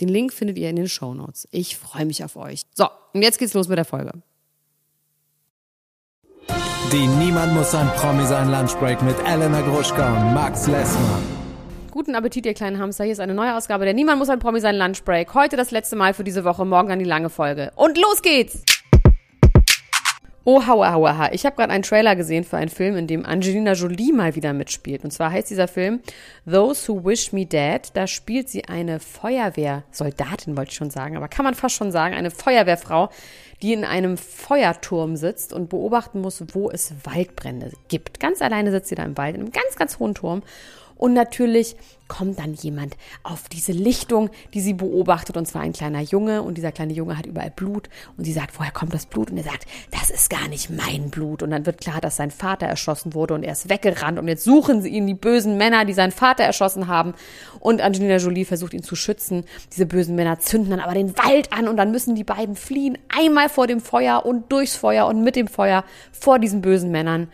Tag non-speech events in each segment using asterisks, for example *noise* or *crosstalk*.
Den Link findet ihr in den Show Notes. Ich freue mich auf euch. So, und jetzt geht's los mit der Folge. Die Niemand muss ein Promi sein Lunchbreak mit Elena Gruschka und Max Lessmann. Guten Appetit, ihr kleinen Hamster. Hier ist eine neue Ausgabe der Niemand muss ein Promi sein Lunchbreak. Heute das letzte Mal für diese Woche, morgen dann die lange Folge. Und los geht's! Oh, hauer, hauer, ha. Ich habe gerade einen Trailer gesehen für einen Film, in dem Angelina Jolie mal wieder mitspielt. Und zwar heißt dieser Film Those Who Wish Me Dead. Da spielt sie eine Feuerwehrsoldatin, wollte ich schon sagen, aber kann man fast schon sagen, eine Feuerwehrfrau, die in einem Feuerturm sitzt und beobachten muss, wo es Waldbrände gibt. Ganz alleine sitzt sie da im Wald, in einem ganz, ganz hohen Turm und natürlich kommt dann jemand auf diese Lichtung, die sie beobachtet, und zwar ein kleiner Junge. Und dieser kleine Junge hat überall Blut. Und sie sagt, woher kommt das Blut? Und er sagt, das ist gar nicht mein Blut. Und dann wird klar, dass sein Vater erschossen wurde und er ist weggerannt. Und jetzt suchen sie ihn, die bösen Männer, die seinen Vater erschossen haben. Und Angelina Jolie versucht ihn zu schützen. Diese bösen Männer zünden dann aber den Wald an und dann müssen die beiden fliehen. Einmal vor dem Feuer und durchs Feuer und mit dem Feuer vor diesen bösen Männern.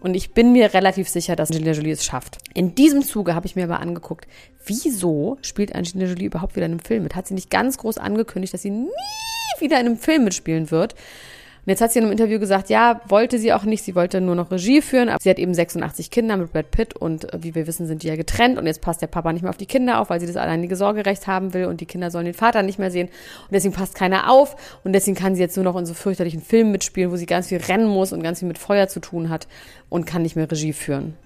Und ich bin mir relativ sicher, dass Angelina Jolie es schafft. In diesem Zuge habe ich mir aber angeguckt, wieso spielt Angelina Jolie überhaupt wieder in einem Film mit? Hat sie nicht ganz groß angekündigt, dass sie nie wieder in einem Film mitspielen wird? Und jetzt hat sie in einem Interview gesagt, ja, wollte sie auch nicht, sie wollte nur noch Regie führen, aber sie hat eben 86 Kinder mit Brad Pitt und äh, wie wir wissen, sind die ja getrennt. Und jetzt passt der Papa nicht mehr auf die Kinder auf, weil sie das alleinige Sorgerecht haben will. Und die Kinder sollen den Vater nicht mehr sehen. Und deswegen passt keiner auf. Und deswegen kann sie jetzt nur noch in so fürchterlichen Filmen mitspielen, wo sie ganz viel rennen muss und ganz viel mit Feuer zu tun hat und kann nicht mehr Regie führen.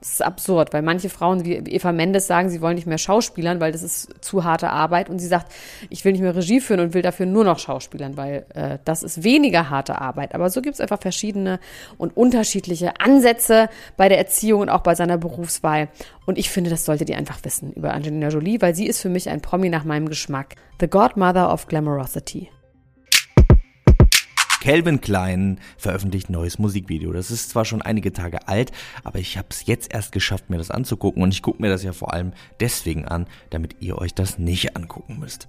Das ist absurd, weil manche Frauen wie Eva Mendes sagen, sie wollen nicht mehr Schauspielern, weil das ist zu harte Arbeit. Und sie sagt, ich will nicht mehr Regie führen und will dafür nur noch Schauspielern, weil äh, das ist weniger harte Arbeit. Aber so gibt es einfach verschiedene und unterschiedliche Ansätze bei der Erziehung und auch bei seiner Berufswahl. Und ich finde, das solltet ihr einfach wissen über Angelina Jolie, weil sie ist für mich ein Promi nach meinem Geschmack. The Godmother of Glamorosity. Calvin Klein veröffentlicht neues Musikvideo. Das ist zwar schon einige Tage alt, aber ich habe es jetzt erst geschafft, mir das anzugucken und ich gucke mir das ja vor allem deswegen an, damit ihr euch das nicht angucken müsst.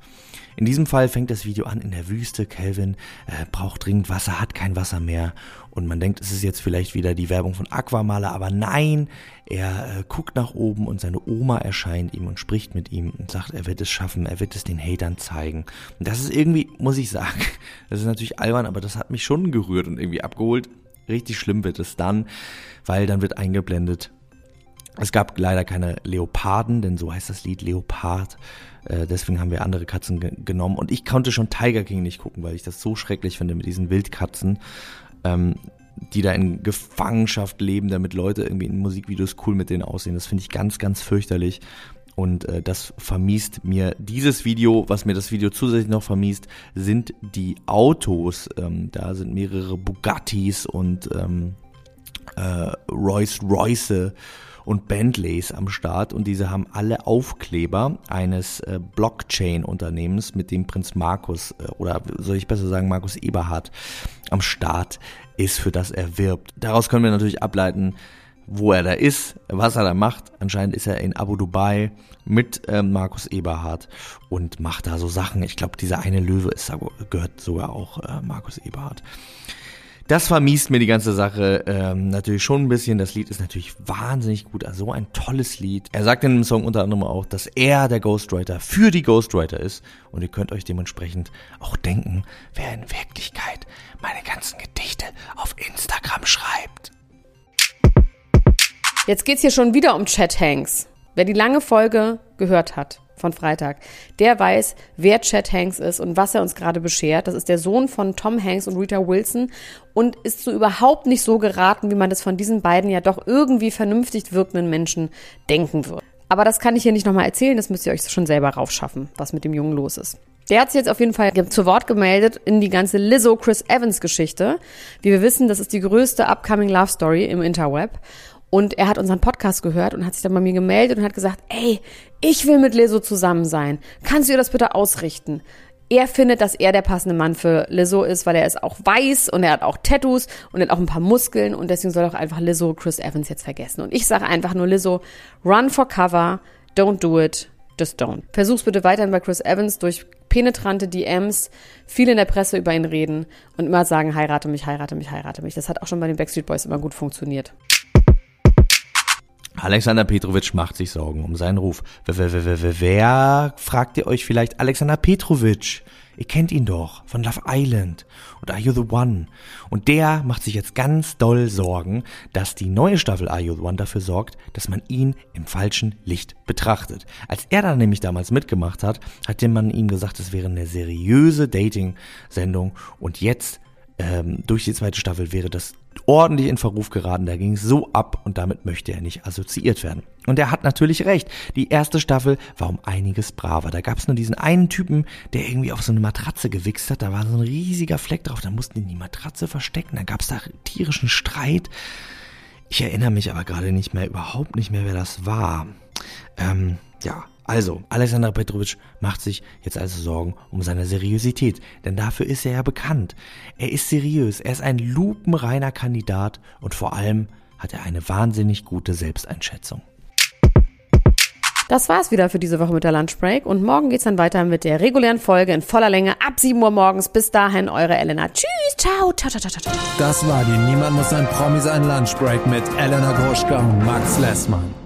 In diesem Fall fängt das Video an in der Wüste. Calvin äh, braucht dringend Wasser, hat kein Wasser mehr und man denkt, es ist jetzt vielleicht wieder die Werbung von Aquamaler, aber nein, er äh, guckt nach oben und seine Oma erscheint ihm und spricht mit ihm und sagt, er wird es schaffen, er wird es den Hatern zeigen. Und das ist irgendwie, muss ich sagen, *laughs* das ist natürlich albern, aber das hat mich schon gerührt und irgendwie abgeholt. Richtig schlimm wird es dann, weil dann wird eingeblendet, es gab leider keine Leoparden, denn so heißt das Lied Leopard. Äh, deswegen haben wir andere Katzen ge genommen. Und ich konnte schon Tiger King nicht gucken, weil ich das so schrecklich finde mit diesen Wildkatzen ähm, die da in Gefangenschaft leben, damit Leute irgendwie in Musikvideos cool mit denen aussehen. Das finde ich ganz, ganz fürchterlich. Und äh, das vermiest mir dieses Video. Was mir das Video zusätzlich noch vermiest, sind die Autos. Ähm, da sind mehrere Bugattis und ähm, äh, Royce Royce und Bentleys am Start und diese haben alle Aufkleber eines äh, Blockchain-Unternehmens, mit dem Prinz Markus äh, oder soll ich besser sagen Markus Eberhard am Start ist, für das er wirbt. Daraus können wir natürlich ableiten, wo er da ist, was er da macht. Anscheinend ist er in Abu Dubai mit ähm, Markus Eberhard und macht da so Sachen. Ich glaube, dieser eine Löwe ist, gehört sogar auch äh, Markus Eberhard. Das vermiest mir die ganze Sache ähm, natürlich schon ein bisschen. Das Lied ist natürlich wahnsinnig gut, also so ein tolles Lied. Er sagt in dem Song unter anderem auch, dass er der Ghostwriter für die Ghostwriter ist. Und ihr könnt euch dementsprechend auch denken, wer in Wirklichkeit meine ganzen Gedichte auf Instagram schreibt. Jetzt geht's hier schon wieder um Chat Hanks. Wer die lange Folge gehört hat, von Freitag. Der weiß, wer Chad Hanks ist und was er uns gerade beschert. Das ist der Sohn von Tom Hanks und Rita Wilson und ist so überhaupt nicht so geraten, wie man das von diesen beiden ja doch irgendwie vernünftig wirkenden Menschen denken wird. Aber das kann ich hier nicht nochmal erzählen, das müsst ihr euch schon selber raufschaffen, was mit dem Jungen los ist. Der hat sich jetzt auf jeden Fall zu Wort gemeldet in die ganze Lizzo Chris Evans Geschichte. Wie wir wissen, das ist die größte upcoming Love Story im Interweb. Und er hat unseren Podcast gehört und hat sich dann bei mir gemeldet und hat gesagt, ey, ich will mit Lizzo zusammen sein. Kannst du ihr das bitte ausrichten? Er findet, dass er der passende Mann für Lizzo ist, weil er ist auch weiß und er hat auch Tattoos und er hat auch ein paar Muskeln und deswegen soll auch einfach Lizzo Chris Evans jetzt vergessen. Und ich sage einfach nur Lizzo, run for cover, don't do it, just don't. Versuch's bitte weiterhin bei Chris Evans durch penetrante DMs, viel in der Presse über ihn reden und immer sagen, heirate mich, heirate mich, heirate mich. Das hat auch schon bei den Backstreet Boys immer gut funktioniert. Alexander Petrovic macht sich Sorgen um seinen Ruf. Wer, wer, wer, wer, wer fragt ihr euch vielleicht Alexander Petrovic? Ihr kennt ihn doch von Love Island und Are You the One. Und der macht sich jetzt ganz doll Sorgen, dass die neue Staffel Are You the One dafür sorgt, dass man ihn im falschen Licht betrachtet. Als er da nämlich damals mitgemacht hat, hat man ihm gesagt, es wäre eine seriöse Dating-Sendung und jetzt ähm, durch die zweite Staffel wäre das ordentlich in Verruf geraten. Da ging es so ab und damit möchte er nicht assoziiert werden. Und er hat natürlich recht. Die erste Staffel war um einiges braver. Da gab es nur diesen einen Typen, der irgendwie auf so eine Matratze gewichst hat. Da war so ein riesiger Fleck drauf. Da mussten die die Matratze verstecken. Da gab es da tierischen Streit. Ich erinnere mich aber gerade nicht mehr, überhaupt nicht mehr, wer das war. Ähm, ja, also, Alexander Petrovic macht sich jetzt also Sorgen um seine Seriosität, denn dafür ist er ja bekannt. Er ist seriös, er ist ein lupenreiner Kandidat und vor allem hat er eine wahnsinnig gute Selbsteinschätzung. Das war's wieder für diese Woche mit der Lunchbreak und morgen geht's dann weiter mit der regulären Folge in voller Länge ab 7 Uhr morgens. Bis dahin, eure Elena. Tschüss, ciao, ciao, ciao, ciao, ciao. Das war die Niemand muss ein Promi sein Lunchbreak mit Elena Gruschka und Max Lessmann.